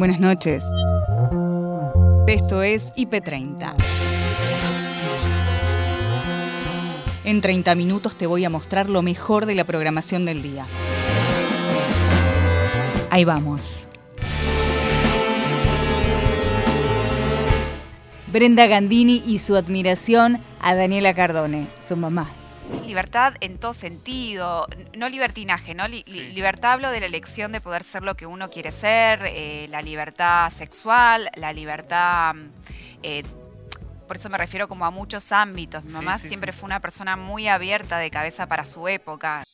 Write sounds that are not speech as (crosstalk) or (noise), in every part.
Buenas noches. Esto es IP30. En 30 minutos te voy a mostrar lo mejor de la programación del día. Ahí vamos. Brenda Gandini y su admiración a Daniela Cardone, su mamá. Libertad en todo sentido, no libertinaje, ¿no? Libertad hablo de la elección de poder ser lo que uno quiere ser, eh, la libertad sexual, la libertad... Eh, por eso me refiero como a muchos ámbitos. Mi mamá siempre fue una persona muy abierta de cabeza para su época.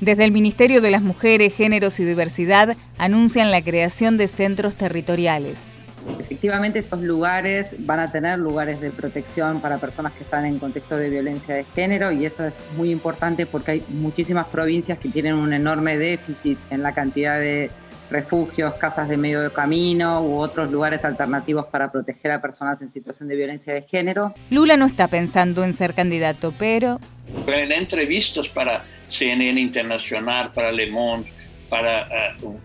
Desde el Ministerio de las Mujeres, Géneros y Diversidad anuncian la creación de centros territoriales. Efectivamente, estos lugares van a tener lugares de protección para personas que están en contexto de violencia de género y eso es muy importante porque hay muchísimas provincias que tienen un enorme déficit en la cantidad de refugios, casas de medio de camino u otros lugares alternativos para proteger a personas en situación de violencia de género. Lula no está pensando en ser candidato, pero... En entrevistas para CNN Internacional, para Le Monde, para, uh,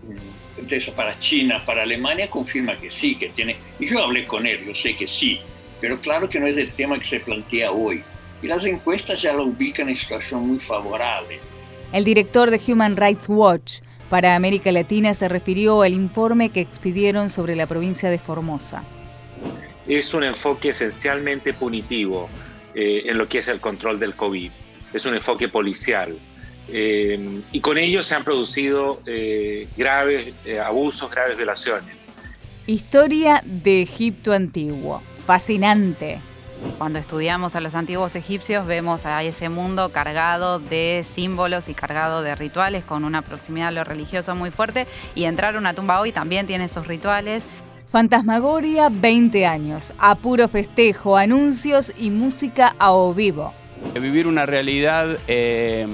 para China, para Alemania, confirma que sí, que tiene... Y yo hablé con él, yo sé que sí, pero claro que no es el tema que se plantea hoy. Y las encuestas ya lo ubican en situación muy favorable. El director de Human Rights Watch para América Latina se refirió al informe que expidieron sobre la provincia de Formosa. Es un enfoque esencialmente punitivo eh, en lo que es el control del COVID. Es un enfoque policial eh, y con ello se han producido eh, graves eh, abusos, graves violaciones. Historia de Egipto antiguo. Fascinante. Cuando estudiamos a los antiguos egipcios vemos a ese mundo cargado de símbolos y cargado de rituales con una proximidad a lo religioso muy fuerte y entrar a una tumba hoy también tiene esos rituales. Fantasmagoria 20 años, a puro festejo, anuncios y música a o vivo. Vivir una realidad eh,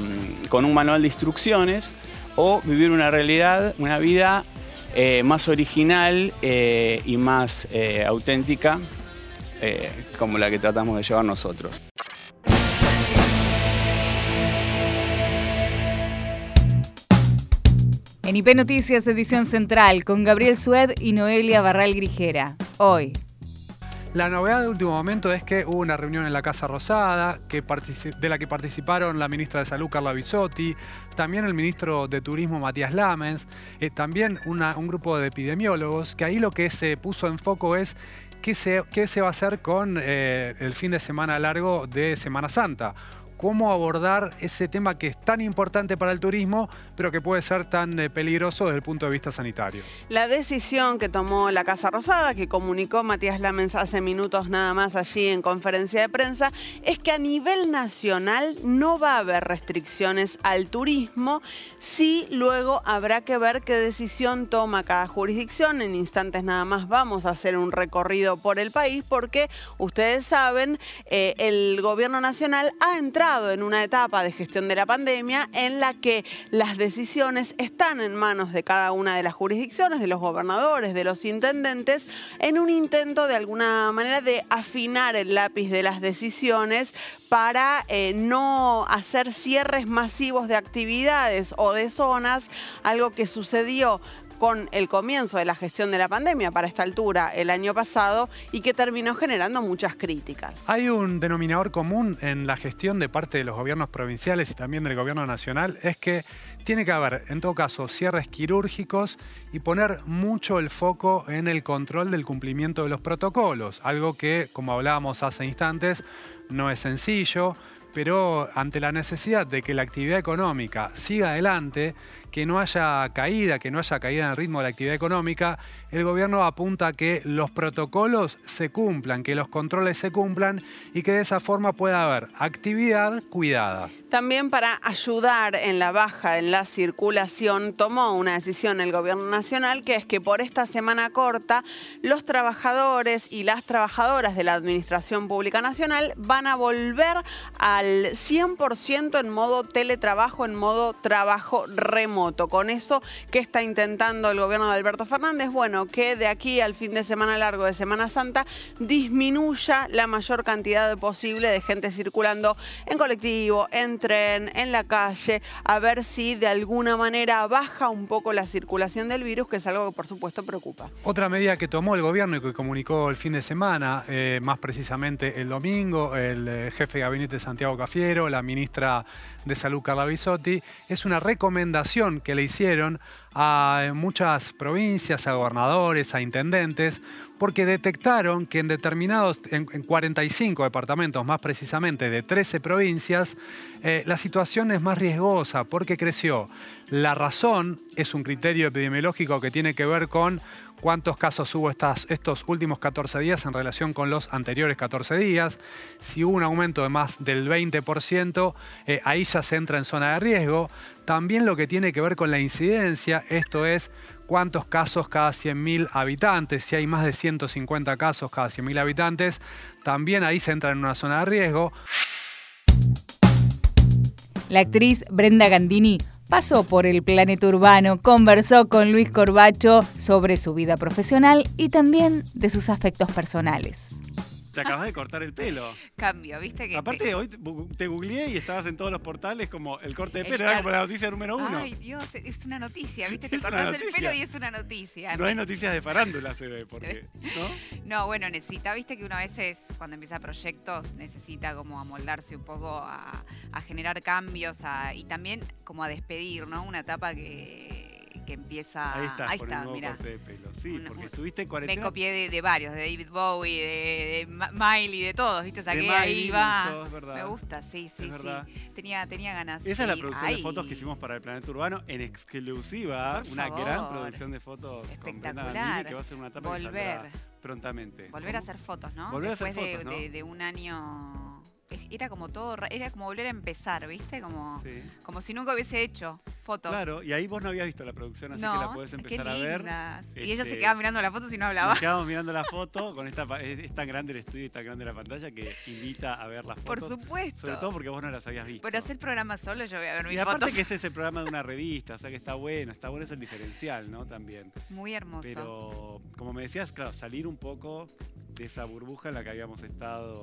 con un manual de instrucciones o vivir una realidad, una vida eh, más original eh, y más auténtica como la que tratamos de llevar nosotros. En IP Noticias, edición central, con Gabriel Sued y Noelia Barral Grijera. Hoy, la novedad de último momento es que hubo una reunión en la Casa Rosada que de la que participaron la ministra de Salud Carla Bisotti, también el ministro de Turismo Matías Lamens, eh, también un grupo de epidemiólogos, que ahí lo que se puso en foco es qué se, qué se va a hacer con eh, el fin de semana largo de Semana Santa cómo abordar ese tema que es tan importante para el turismo, pero que puede ser tan eh, peligroso desde el punto de vista sanitario. La decisión que tomó la Casa Rosada, que comunicó Matías Lamens hace minutos nada más allí en conferencia de prensa, es que a nivel nacional no va a haber restricciones al turismo, sí luego habrá que ver qué decisión toma cada jurisdicción. En instantes nada más vamos a hacer un recorrido por el país porque ustedes saben, eh, el gobierno nacional ha entrado en una etapa de gestión de la pandemia en la que las decisiones están en manos de cada una de las jurisdicciones, de los gobernadores, de los intendentes, en un intento de alguna manera de afinar el lápiz de las decisiones para eh, no hacer cierres masivos de actividades o de zonas, algo que sucedió con el comienzo de la gestión de la pandemia para esta altura el año pasado y que terminó generando muchas críticas. Hay un denominador común en la gestión de parte de los gobiernos provinciales y también del gobierno nacional, es que tiene que haber, en todo caso, cierres quirúrgicos y poner mucho el foco en el control del cumplimiento de los protocolos, algo que, como hablábamos hace instantes, no es sencillo pero ante la necesidad de que la actividad económica siga adelante, que no haya caída, que no haya caída en el ritmo de la actividad económica, el gobierno apunta a que los protocolos se cumplan, que los controles se cumplan y que de esa forma pueda haber actividad cuidada. También para ayudar en la baja en la circulación, tomó una decisión el gobierno nacional que es que por esta semana corta los trabajadores y las trabajadoras de la Administración Pública Nacional van a volver al 100% en modo teletrabajo, en modo trabajo remoto Con eso, ¿qué está intentando el gobierno de Alberto Fernández? Bueno, que de aquí al fin de semana largo de Semana Santa disminuya la mayor cantidad posible de gente circulando en colectivo, en tren, en la calle, a ver si de alguna manera baja un poco la circulación del virus, que es algo que por supuesto preocupa. Otra medida que tomó el gobierno y que comunicó el fin de semana, eh, más precisamente el domingo, el eh, jefe de gabinete Santiago Cafiero, la ministra de Salud Carla Bisotti, es una recomendación que le hicieron a muchas provincias, a gobernadores, a intendentes, porque detectaron que en determinados, en, 45 departamentos, más precisamente de 13 provincias, eh, la situación es más riesgosa porque creció. La razón es un criterio epidemiológico que tiene que ver con cuántos casos hubo estas, estos últimos 14 días en relación con los anteriores 14 días. Si hubo un aumento de más del 20%, eh, ahí ya se entra en zona de riesgo. También lo que tiene que ver con la incidencia, esto es cuántos casos cada 100.000 habitantes, si hay más de 150 casos cada 100.000 habitantes, también ahí se entra en una zona de riesgo. La actriz Brenda Gandini pasó por el planeta urbano, conversó con Luis Corbacho sobre su vida profesional y también de sus afectos personales. Te acabas de cortar el pelo. (laughs) Cambio, ¿viste? que Aparte, hoy te googleé y estabas en todos los portales como el corte de pelo, era como la noticia número uno. Ay, Dios, es una noticia, ¿viste? (laughs) Te cortas el pelo y es una noticia. No hay noticias de farándula, se ve, porque, (laughs) ¿no? No, bueno, necesita, viste que uno a veces cuando empieza proyectos necesita como amoldarse un poco a, generar cambios y también como a despedir, ¿no? Una etapa que que empieza. Ahí está, ahí está, mira. De pelo. Sí, porque estuviste en cuarentena. Me copié de, varios, de David Bowie, de, de, Miley, de todos, ¿viste? Saqué ahí va. Me gusta, sí, sí, sí. Tenía, tenía ganas. Esa es la producción de fotos que hicimos para el Planeta Urbano en exclusiva. una gran producción de fotos Espectacular. Con que va a ser una etapa Volver. prontamente. Volver a hacer fotos, ¿no? Volver Después a hacer fotos, de, de un año era como todo, era como volver a empezar, ¿viste? Como, como si nunca hubiese hecho fotos. Claro, y ahí vos no habías visto la producción, así que la podés empezar a ver. y ella se este, quedaba mirando la foto si no hablaba. Quedábamos mirando la foto, con esta es, tan grande el estudio y tan grande la pantalla que invita a ver las fotos. Por supuesto. Sobre todo porque vos no las habías visto. Por hacer programa solo yo voy a ver mis y aparte que (laughs) ese es el programa de una revista, o sea que está bueno, está bueno es el diferencial, ¿no? También. Muy hermoso. Pero, como me decías, claro, salir un poco de esa burbuja en la que habíamos estado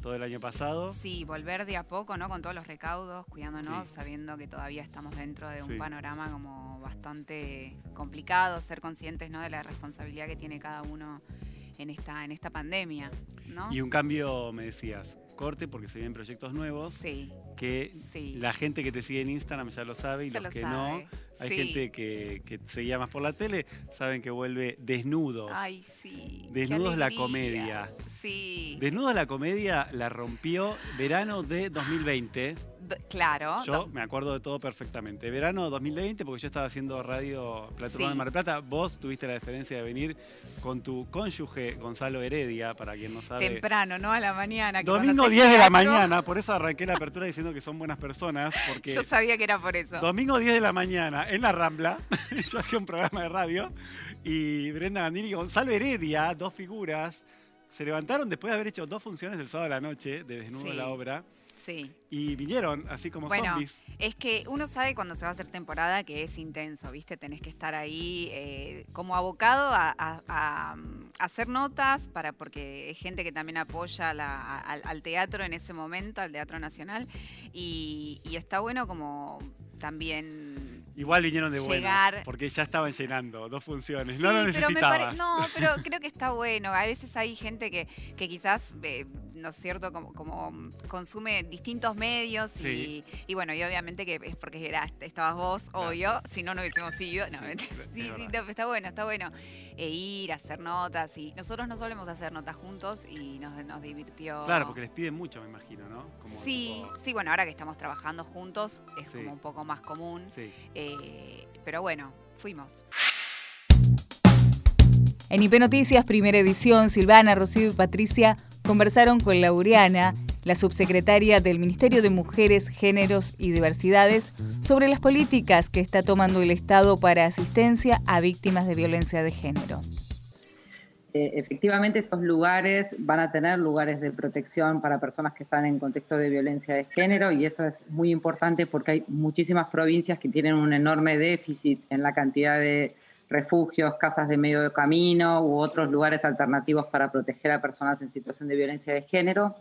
todo el año pasado. Sí, volver de a poco, ¿no? Con todos los recaudos, cuidándonos, sabiendo que todavía estamos dentro de un panorama como bastante complicado, ser conscientes, ¿no? De la responsabilidad que tiene cada uno en esta, en esta pandemia, ¿no? Y un cambio, me decías, corte porque se vienen proyectos nuevos. Sí. Que la gente que te sigue en Instagram ya lo sabe y los que no. Hay gente que, que seguía más por la tele, saben que vuelve Desnudos. Ay, sí. Desnudos la comedia. Sí. Desnudos la comedia la rompió verano de 2020. Claro. Yo me acuerdo de todo perfectamente. Verano 2020, porque yo estaba haciendo radio Plata de Mar del Plata. Vos tuviste la diferencia de venir con tu cónyuge Gonzalo Heredia, para quien no sabe. Temprano, ¿no? A la mañana. Domingo 10 de la mañana, por eso arranqué la apertura diciendo que son buenas personas. Porque (laughs) yo sabía que era por eso. Domingo 10 de la mañana, en la Rambla, (laughs) yo hacía un programa de radio, y Brenda Gandini y Gonzalo Heredia, dos figuras, se levantaron después de haber hecho dos funciones el sábado de la noche de Desnudo de la Obra Sí. Y vinieron así como bueno, zombies. Es que uno sabe cuando se va a hacer temporada que es intenso, ¿viste? Tenés que estar ahí eh, como abocado a, hacer notas, para porque hay gente que también apoya al, teatro en ese momento, al Teatro Nacional. Y, y está bueno como también Igual vinieron de llegar... porque ya estaban llenando dos funciones, no lo necesitabas. no, pero creo que está bueno. A veces hay gente que, que quizás, eh, ¿no es cierto?, como, como, consume distintos medios y, y, bueno, y obviamente que es porque era, estabas vos, obvio, si no, no hubiésemos ido. No, sí, (laughs) sí, está bueno, está bueno. E ir, a hacer notas y nosotros no solemos hacer notas juntos y nos, nos divirtió. Claro, porque les piden mucho, me imagino, ¿no? sí, sí, bueno, ahora que estamos trabajando juntos es como un poco más común. Sí. Eh, pero bueno, fuimos. En IP Noticias, primera edición, Silvana, Rocío y Patricia conversaron con Laureana, la subsecretaria del Ministerio de Mujeres, Géneros y Diversidades, sobre las políticas que está tomando el Estado para asistencia a víctimas de violencia de género. eh, efectivamente estos lugares van a tener lugares de protección para personas que están en contexto de violencia de género y eso es muy importante porque hay muchísimas provincias que tienen un enorme déficit en la cantidad de refugios, casas de medio de camino u otros lugares alternativos para proteger a personas en situación de violencia de género.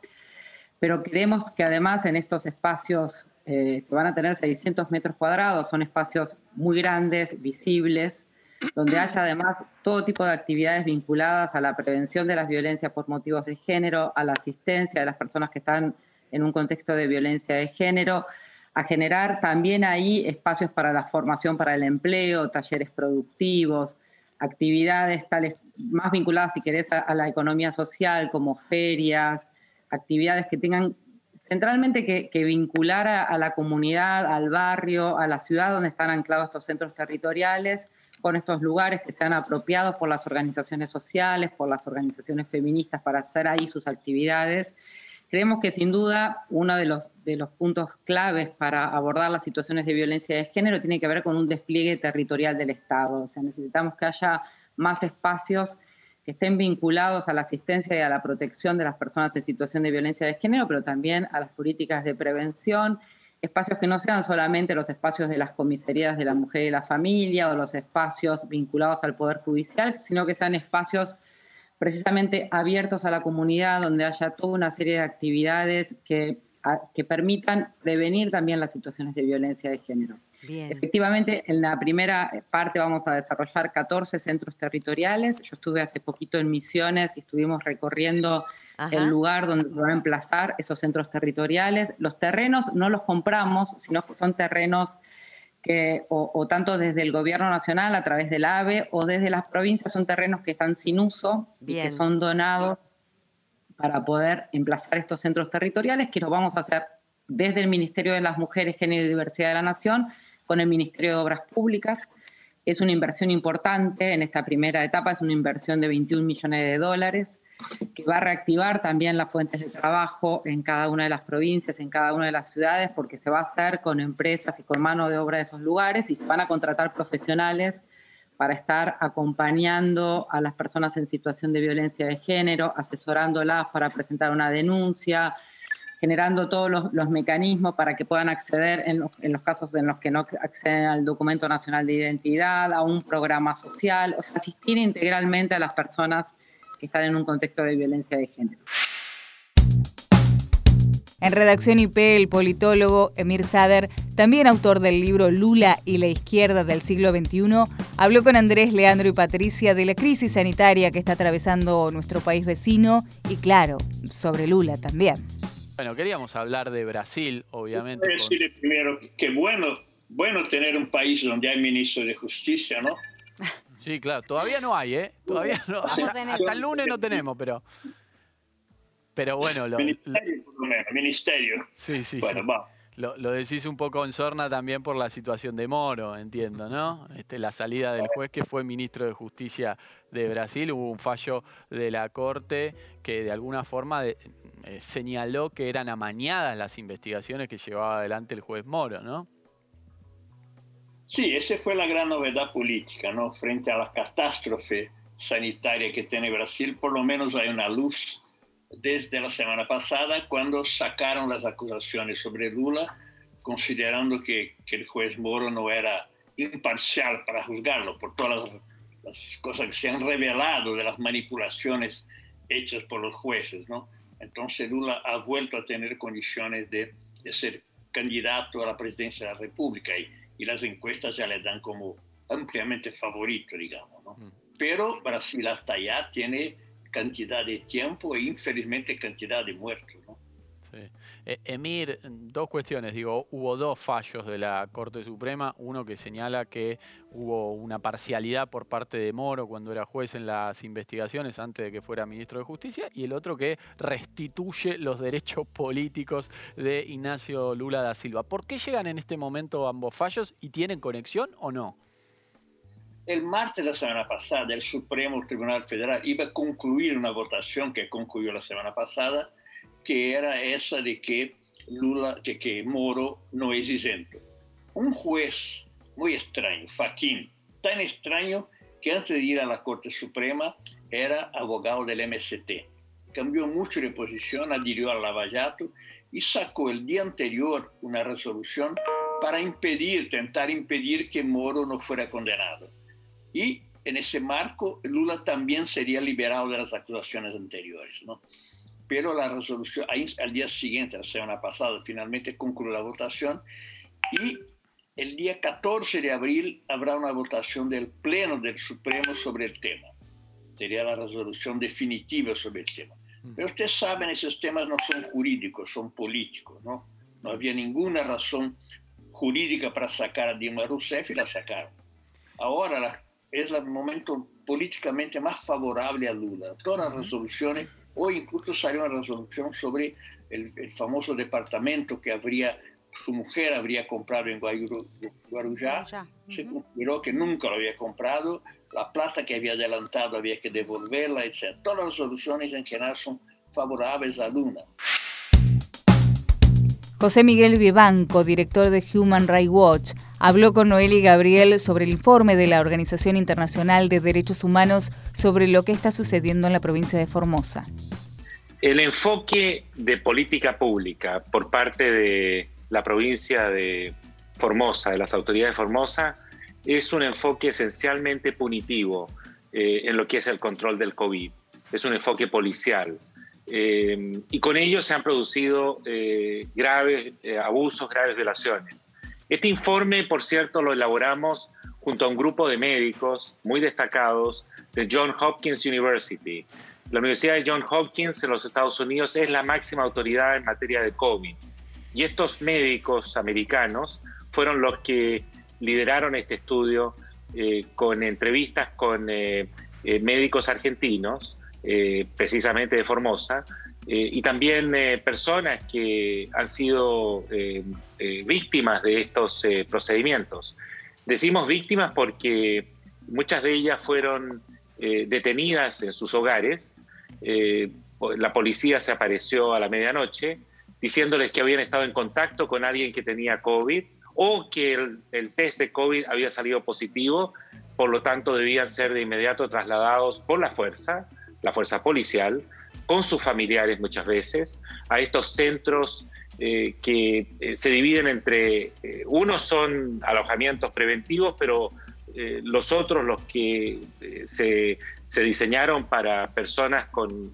Pero creemos que además en estos espacios eh, que van a tener 600 metros cuadrados, son espacios muy grandes, visibles, donde haya además todo tipo de actividades vinculadas a la prevención de las violencias por motivos de género, a la asistencia de las personas que están en un contexto de violencia de género, a generar también ahí espacios para la formación para el empleo, talleres productivos, actividades tales más vinculadas, si querés, a, la economía social, como ferias, actividades que tengan centralmente que, vincular a la comunidad, al barrio, a la ciudad donde están anclados estos centros territoriales con estos lugares que sean apropiados por las organizaciones sociales, por las organizaciones feministas para hacer ahí sus actividades. Creemos que sin duda uno de los, de los puntos claves para abordar las situaciones de violencia de género tiene que ver con un despliegue territorial del Estado. O sea, necesitamos que haya más espacios que estén vinculados a la asistencia y a la protección de las personas en situación de violencia de género, pero también a las políticas de prevención espacios que no sean solamente los espacios de las comisarías de la mujer y la familia o los espacios vinculados al Poder Judicial, sino que sean espacios precisamente abiertos a la comunidad, donde haya toda una serie de actividades que, que permitan prevenir también las situaciones de violencia de género. Efectivamente, en la primera parte vamos a desarrollar 14 centros territoriales. Yo estuve hace poquito en Misiones y estuvimos recorriendo el lugar donde van a emplazar esos centros territoriales. Los terrenos no los compramos, sino que son terrenos que o, tanto desde el gobierno nacional a través del AVE o desde las provincias son terrenos que están sin uso y que son donados para poder emplazar estos centros territoriales, que lo vamos a hacer desde el Ministerio de las Mujeres, Género y Diversidad de la Nación, con el Ministerio de Obras Públicas. Es una inversión importante en esta primera etapa, es una inversión de 21 millones de dólares que va a reactivar también las fuentes de trabajo en cada una de las provincias, en cada una de las ciudades, porque se va a hacer con empresas y con mano de obra de esos lugares y se van a contratar profesionales para estar acompañando a las personas en situación de violencia de género, asesorándolas para presentar una denuncia, generando todos los, mecanismos para que puedan acceder en los, en los, casos en los que no acceden al documento nacional de identidad, a un programa social, o sea, asistir integralmente a las personas que están en un contexto de violencia de género. En redacción IP, el politólogo Emir Sader, también autor del libro Lula y la izquierda del siglo XXI, habló con Andrés, Leandro y Patricia de la crisis sanitaria que está atravesando nuestro país vecino y, claro, sobre Lula también. Bueno, queríamos hablar de Brasil, obviamente. Quiero decir primero que bueno, bueno tener un país donde hay ministro de justicia, ¿no? Sí, claro, todavía no hay, ¿eh? Todavía no. Hasta, el lunes no tenemos, pero. Pero bueno, lo. Ministerio, por lo menos, ministerio. Sí, sí, bueno, Va. Lo, lo, decís un poco en sorna también por la situación de Moro, entiendo, ¿no? Este, la salida del juez que fue ministro de Justicia de Brasil, hubo un fallo de la Corte que de alguna forma eh, señaló que eran amañadas las investigaciones que llevaba adelante el juez Moro, ¿no? Sí, esa fue la gran novedad política, ¿no? Frente a la catástrofe sanitaria que tiene Brasil, por lo menos hay una luz desde la semana pasada cuando sacaron las acusaciones sobre Lula, considerando que, el juez Moro no era imparcial para juzgarlo por todas las, cosas que se han revelado de las manipulaciones hechas por los jueces, ¿no? Entonces Lula ha vuelto a tener condiciones de, de ser candidato a la presidencia de la República y y las encuestas ya le dan como ampliamente favorito, digamos. ¿no? Mm. Pero Brasil hasta allá tiene cantidad de tiempo e infelizmente cantidad de muertos. ¿no? Sí. Eh, Emir, dos cuestiones. Digo, hubo dos fallos de la Corte Suprema. Uno que señala que hubo una parcialidad por parte de Moro cuando era juez en las investigaciones antes de que fuera ministro de Justicia. Y el otro que restituye los derechos políticos de Ignacio Lula da Silva. ¿Por qué llegan en este momento ambos fallos y tienen conexión o no? El martes de la semana pasada, el Supremo Tribunal Federal iba a concluir una votación que concluyó la semana pasada que era esa de que Lula, de que Moro no es isento. Un juez muy extraño, Faquín, tan extraño que antes de ir a la Corte Suprema era abogado del MST. Cambió mucho de posición, adhirió al Lavallato y sacó el día anterior una resolución para impedir, tentar impedir que Moro no fuera condenado. Y en ese marco, Lula también sería liberado de las acusaciones anteriores. ¿no? Pero la resolución, al día siguiente, la semana pasada, finalmente concluyó la votación y el día 14 de abril habrá una votación del Pleno del Supremo sobre el tema. Sería la resolución definitiva sobre el tema. Mm. Pero ustedes saben, esos temas no son jurídicos, son políticos, ¿no? No había ninguna razón jurídica para sacar a Dilma Rousseff y la sacaron. Ahora es el momento políticamente más favorable a Lula. Todas las resoluciones, hoy incluso salió una resolución sobre el, famoso departamento que habría, su mujer habría comprado en Guarujá. Se consideró que nunca lo había comprado, la plata que había adelantado había que devolverla, etc. Todas las resoluciones en general son favorables a Lula. José Miguel Vivanco, director de Human Rights Watch, habló con Noeli Gabriel sobre el informe de la Organización Internacional de Derechos Humanos sobre lo que está sucediendo en la provincia de Formosa. El enfoque de política pública por parte de la provincia de Formosa, de las autoridades de Formosa, es un enfoque esencialmente punitivo eh, en lo que es el control del COVID. Es un enfoque policial. Eh, y con ello se han producido eh, graves eh, abusos, graves violaciones. Este informe, por cierto, lo elaboramos junto a un grupo de médicos muy destacados de John Hopkins University. La Universidad de John Hopkins en los Estados Unidos es la máxima autoridad en materia de COVID. Y estos médicos americanos fueron los que lideraron este estudio con entrevistas con médicos argentinos eh, precisamente de Formosa, eh, y también eh, personas que han sido víctimas de estos procedimientos. Decimos víctimas porque muchas de ellas fueron detenidas en sus hogares, la policía se apareció a la medianoche diciéndoles que habían estado en contacto con alguien que tenía COVID o que el, el test de COVID había salido positivo, por lo tanto debían ser de inmediato trasladados por la fuerza la fuerza policial, con sus familiares muchas veces, a estos centros eh, que eh, se dividen entre, eh, unos son alojamientos preventivos, pero los otros, los que se, diseñaron para personas con,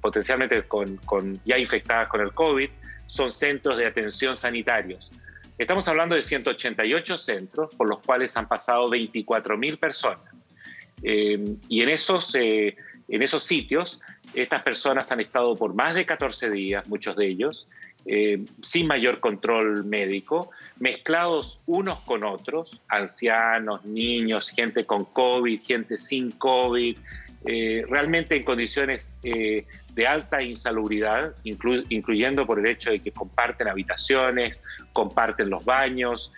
potencialmente con, ya infectadas con el COVID, son centros de atención sanitarios. Estamos hablando de 188 centros por los cuales han pasado 24.000 personas. y en esos en esos sitios, estas personas han estado por más de 14 días, muchos de ellos, eh, sin mayor control médico, mezclados unos con otros, ancianos, niños, gente con COVID, gente sin COVID, eh, realmente en condiciones eh, de alta insalubridad, incluyendo por el hecho de que comparten habitaciones, comparten los baños.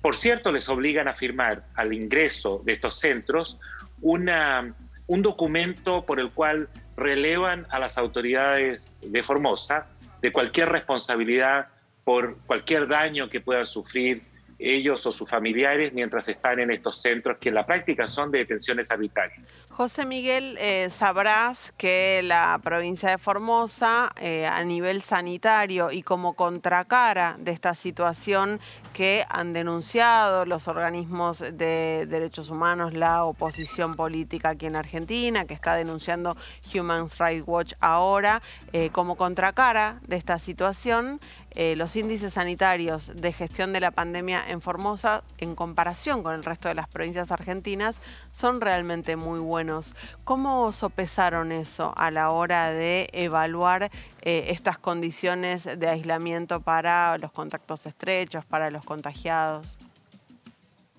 Por cierto, les obligan a firmar al ingreso de estos centros una un documento por el cual relevan a las autoridades de Formosa de cualquier responsabilidad por cualquier daño que puedan sufrir ellos o sus familiares mientras están en estos centros que en la práctica son de detenciones arbitrarias. José Miguel, eh, sabrás que la provincia de Formosa, eh, a nivel sanitario y como contracara de esta situación que han denunciado los organismos de derechos humanos, la oposición política aquí en Argentina, que está denunciando Human Rights Watch ahora, eh, como contracara de esta situación, los índices sanitarios de gestión de la pandemia en Formosa, en comparación con el resto de las provincias argentinas, son realmente muy buenos. ¿Cómo sopesaron eso a la hora de evaluar eh, estas condiciones de aislamiento para los contactos estrechos, para los contagiados?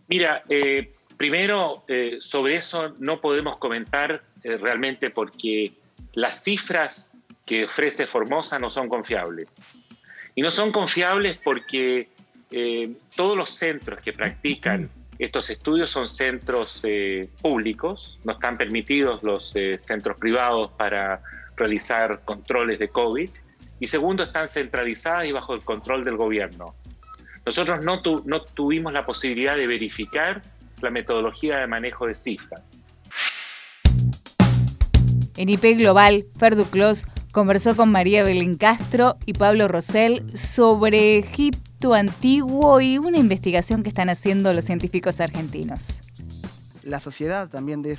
Mira, eh, primero eh, sobre eso no podemos comentar realmente porque las cifras que ofrece Formosa no son confiables. Y no son confiables porque eh, todos los centros que practican estos estudios son centros eh, públicos, no están permitidos los eh, centros privados para realizar controles de COVID. Y segundo, están centralizadas y bajo el control del gobierno. Nosotros no, no tuvimos la posibilidad de verificar la metodología de manejo de cifras. En IP Global, Fer Duclos conversó con María Belén Castro y Pablo Rosell sobre Egipto antiguo y una investigación que están haciendo los científicos argentinos. La sociedad también de,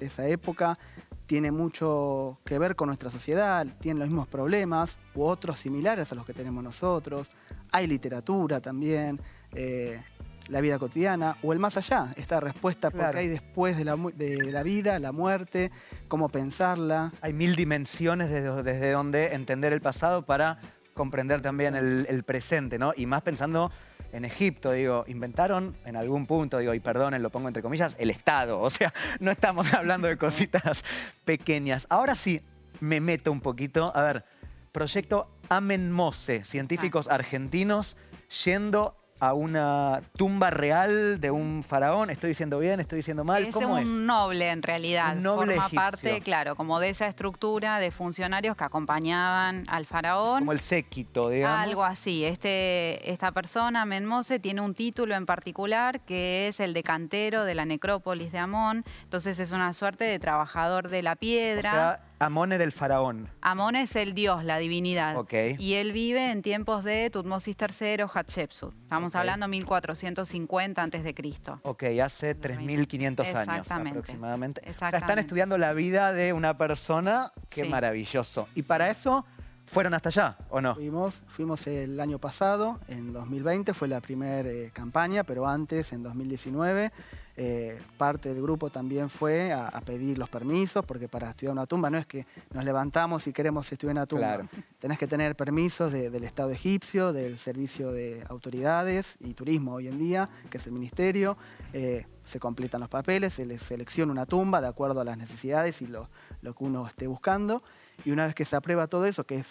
esa época tiene mucho que ver con nuestra sociedad, tiene los mismos problemas u otros similares a los que tenemos nosotros. Hay literatura también, eh, la vida cotidiana o el más allá, esta respuesta porque hay después de la, de la, vida, la muerte, cómo pensarla. Hay mil dimensiones desde, desde donde entender el pasado para comprender también el, el presente, ¿no? Y más pensando en Egipto, digo, inventaron en algún punto, digo, y perdonen, lo pongo entre comillas, el Estado. O sea, (laughs) no estamos hablando de cositas pequeñas. Ahora sí, me meto un poquito. A ver, proyecto Amen Mose, científicos argentinos yendo a una tumba real de un faraón. ¿Estoy diciendo bien? ¿Estoy diciendo mal? Es ¿Cómo un es? noble en realidad. Un noble Forma egipcio. parte, claro, como de esa estructura de funcionarios que acompañaban al faraón. Como el séquito, digamos. Algo así. Este, esta persona, Menmose, tiene un título en particular que es el de cantero de la necrópolis de Amón. Entonces es una suerte de trabajador de la O piedra. sea, Amón era el faraón. Amón es el dios, la divinidad. Ok. Y él vive en tiempos de Tutmosis III, Hatshepsut. Estamos Ok. hablando 1450 antes de Cristo. Ok, hace 3.500 años Exactamente. aproximadamente. O sea, están Exactamente. estudiando la vida de una persona. Qué Sí. maravilloso. Y para eso, ¿fueron hasta allá o no? Fuimos, fuimos el año pasado, en 2020, fue la primera campaña, pero antes, en 2019, eh, parte del grupo también fue a, a pedir los permisos, porque para estudiar una tumba no es que nos levantamos y queremos estudiar una tumba. Claro. Tenés que tener permisos de- del Estado egipcio, del Servicio de Autoridades y Turismo hoy en día, que es el Ministerio. Eh, se completan los papeles, se les selecciona una tumba de acuerdo a las necesidades y lo, lo que uno esté buscando. Y una vez que se aprueba todo eso, que es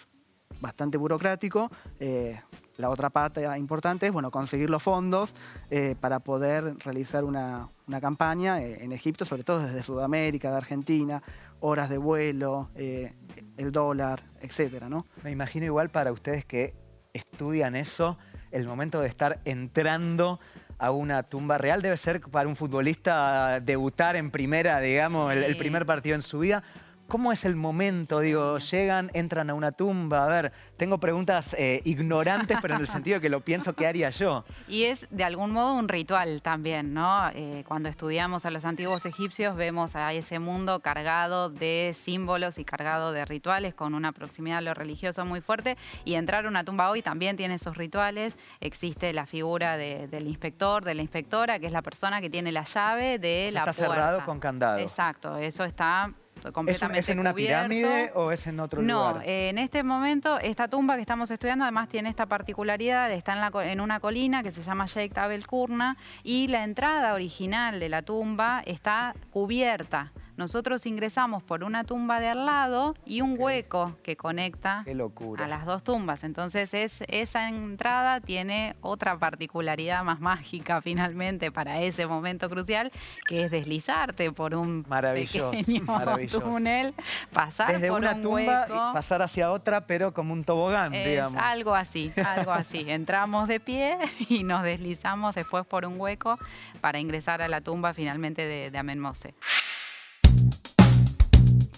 bastante burocrático, eh, la otra pata importante es bueno, conseguir los fondos eh, para poder realizar una, una campaña eh, en Egipto, sobre todo desde Sudamérica, de Argentina, horas de vuelo, eh, el dólar, etcétera, ¿no? Me imagino igual para ustedes que estudian eso, el momento de estar entrando a una tumba real debe ser para un futbolista debutar en primera, digamos, el, primer partido en su vida. ¿Cómo es el momento? Digo, llegan, entran a una tumba. A ver, tengo preguntas eh, ignorantes, pero en el (laughs) sentido que lo pienso, ¿qué haría yo? Y es de algún modo un ritual también, ¿no? Eh, cuando estudiamos a los antiguos egipcios vemos a ese mundo cargado de símbolos y cargado de rituales con una proximidad a lo religioso muy fuerte y entrar a una tumba hoy también tiene esos rituales. Existe la figura de- del inspector, de la inspectora, que es la persona que tiene la llave de la está puerta. cerrado con candado. Exacto, eso está ¿Es, un- completamente es en una cubierto. pirámide o es en otro No, lugar? eh, en este momento esta tumba que estamos estudiando además tiene esta particularidad, está en, la en una colina que se llama Sheikh Abel Kurna y la entrada original de la tumba está cubierta. Nosotros ingresamos por una tumba de al lado y un hueco que conecta a las dos tumbas. Entonces es, esa entrada tiene otra particularidad más mágica finalmente para ese momento crucial, que es deslizarte por un Maravilloso, pequeño (laughs) maravilloso. túnel, pasar Desde por una un tumba hueco. y pasar hacia otra, pero como un tobogán, Es digamos. algo así, algo así. (laughs) Entramos de pie y nos deslizamos después por un hueco para ingresar a la tumba finalmente de, de Amenmose.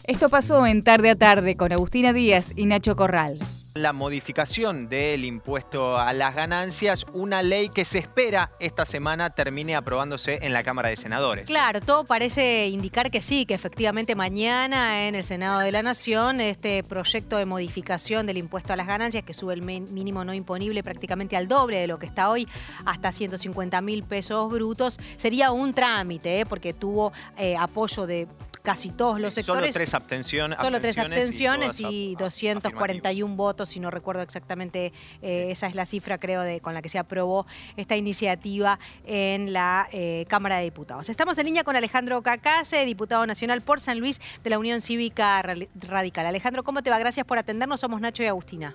Esto pasó en Tarde a Tarde con Agustina Díaz y Nacho Corral. La modificación del impuesto a las ganancias, una ley que se espera esta semana termine aprobándose en la Cámara de Senadores. Claro, todo parece indicar que sí, que efectivamente mañana en el Senado de la Nación este proyecto de modificación del impuesto a las ganancias que sube el mínimo no imponible prácticamente al doble de lo que está hoy, hasta 150 mil pesos brutos, sería un trámite, ¿eh? porque tuvo eh, apoyo de casi todos los Solo sectores. tres abstención- Solo tres abstenciones y, a- 241 votos, si no recuerdo exactamente, eh, esa es la cifra creo de con la que se aprobó esta iniciativa en la eh, Cámara de Diputados. Estamos en línea con Alejandro Cacase, diputado nacional por San Luis de la Unión Cívica Ra- Radical. Alejandro, ¿cómo te va? Gracias por atendernos. Somos Nacho y Agustina.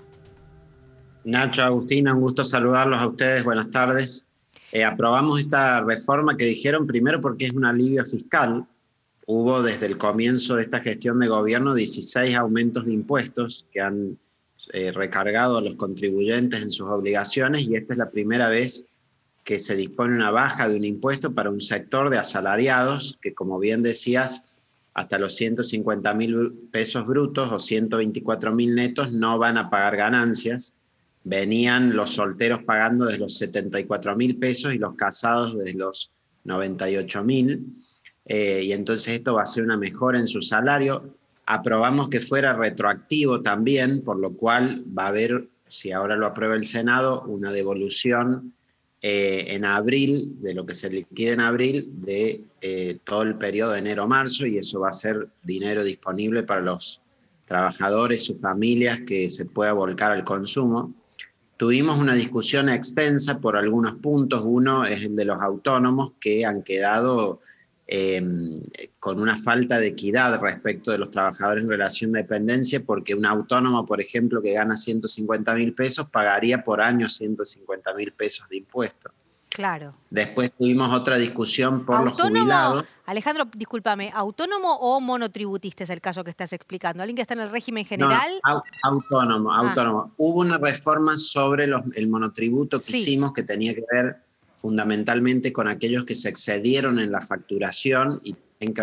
Nacho, Agustina, un gusto saludarlos a ustedes. Buenas tardes. Eh, aprobamos esta reforma que dijeron primero porque es un alivio fiscal. Hubo desde el comienzo de esta gestión de gobierno 16 aumentos de impuestos que han eh, recargado a los contribuyentes en sus obligaciones y esta es la primera vez que se dispone una baja de un impuesto para un sector de asalariados que, como bien decías, hasta los 150 mil pesos brutos o 124 mil netos no van a pagar ganancias. Venían los solteros pagando desde los 74 mil pesos y los casados desde los 98 mil. Eh, y entonces esto va a ser una mejora en su salario. Aprobamos que fuera retroactivo también, por lo cual va a haber, si ahora lo aprueba el Senado, una devolución eh, en abril, de lo que se liquide en abril, de eh, todo el periodo de enero-marzo, y eso va a ser dinero disponible para los trabajadores, sus familias, que se pueda volcar al consumo. Tuvimos una discusión extensa por algunos puntos. Uno es el de los autónomos que han quedado Em, con una falta de equidad respecto de los trabajadores en relación de dependencia, porque un autónomo, por ejemplo, que gana 150 mil pesos, pagaría por año 150 mil pesos de impuestos. Claro. Después tuvimos otra discusión por los jubilados. Alejandro, discúlpame, ¿autónomo o monotributista es el caso que estás explicando? ¿Alguien que está en el régimen general? autónomo, ah. autónomo. Hubo una reforma sobre el monotributo que hicimos que tenía que ver fundamentalmente con aquellos que se excedieron en la facturación y en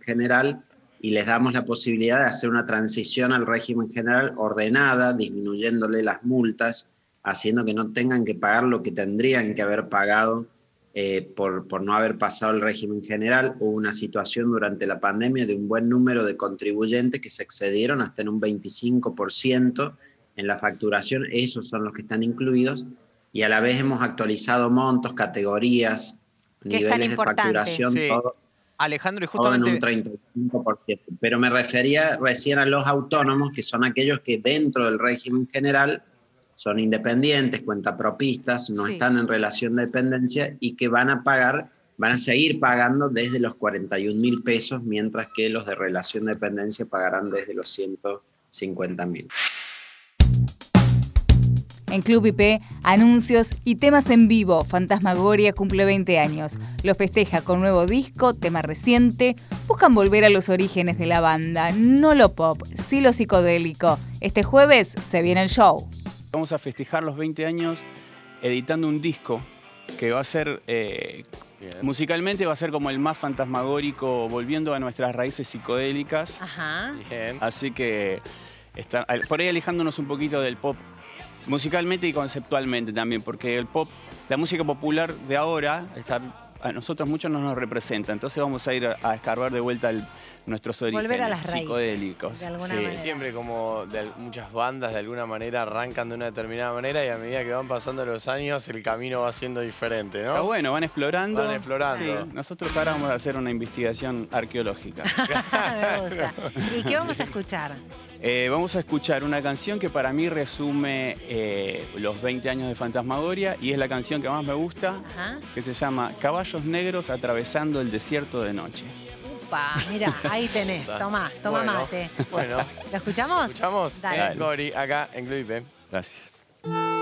general y les damos la posibilidad de hacer una transición al régimen general ordenada, disminuyéndole las multas, haciendo que no tengan que pagar lo que tendrían que haber pagado eh, por, por no haber pasado el régimen general. Hubo una situación durante la pandemia de un buen número de contribuyentes que se excedieron hasta en un 25% en la facturación, esos son los que están incluidos, y a la vez hemos actualizado montos, categorías, niveles de facturación, todo, Alejandro, y justamente... en un 35%. Pero me refería recién a los autónomos, que son aquellos que dentro del régimen general son independientes, cuentapropistas, no están en relación de dependencia y que van a pagar, van a seguir pagando desde los 41 mil pesos, mientras que los de relación de dependencia pagarán desde los 150 mil. En Club IP, anuncios y temas en vivo. Fantasmagoria cumple 20 años. Lo festeja con nuevo disco, tema reciente. Buscan volver a los orígenes de la banda. No lo pop, sí lo psicodélico. Este jueves se viene el show. Vamos a festejar los 20 años editando un disco que va a ser eh, musicalmente va a ser como el más fantasmagórico, volviendo a nuestras raíces psicodélicas. Ajá. Así que está, por ahí alejándonos un poquito del pop musicalmente y conceptualmente también, porque el pop, la música popular de ahora, a nosotros muchos no nos representa, entonces vamos a ir a, escarbar de vuelta nuestros orígenes Volver a las psicodélicos. Siempre como muchas bandas de alguna manera arrancan de una determinada manera y a medida que van pasando los años el camino va siendo diferente, ¿no? Está bueno, van explorando. Van explorando. Nosotros ahora vamos a hacer una investigación arqueológica. (laughs) ¿Y qué vamos a escuchar? Eh, vamos a escuchar una canción que para mí resume eh, los 20 años de Fantasmagoria y es la canción que más me gusta, que se llama Caballos Negros atravesando el desierto de noche. Upa, mira, ahí tenés, toma, toma mate. Bueno. ¿Lo escuchamos? escuchamos? Dale. Gori, acá en Club Gracias.